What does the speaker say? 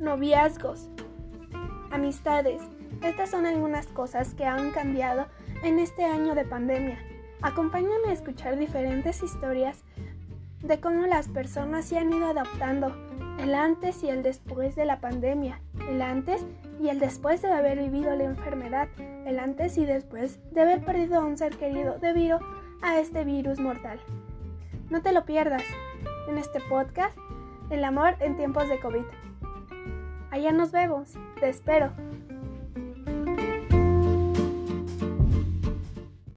noviazgos, amistades. Estas son algunas cosas que han cambiado en este año de pandemia. Acompáñame a escuchar diferentes historias de cómo las personas se han ido adaptando, el antes y el después de la pandemia, el antes y el después de haber vivido la enfermedad, el antes y después de haber perdido a un ser querido debido a este virus mortal. No te lo pierdas en este podcast, El amor en tiempos de COVID. Allá nos vemos, te espero.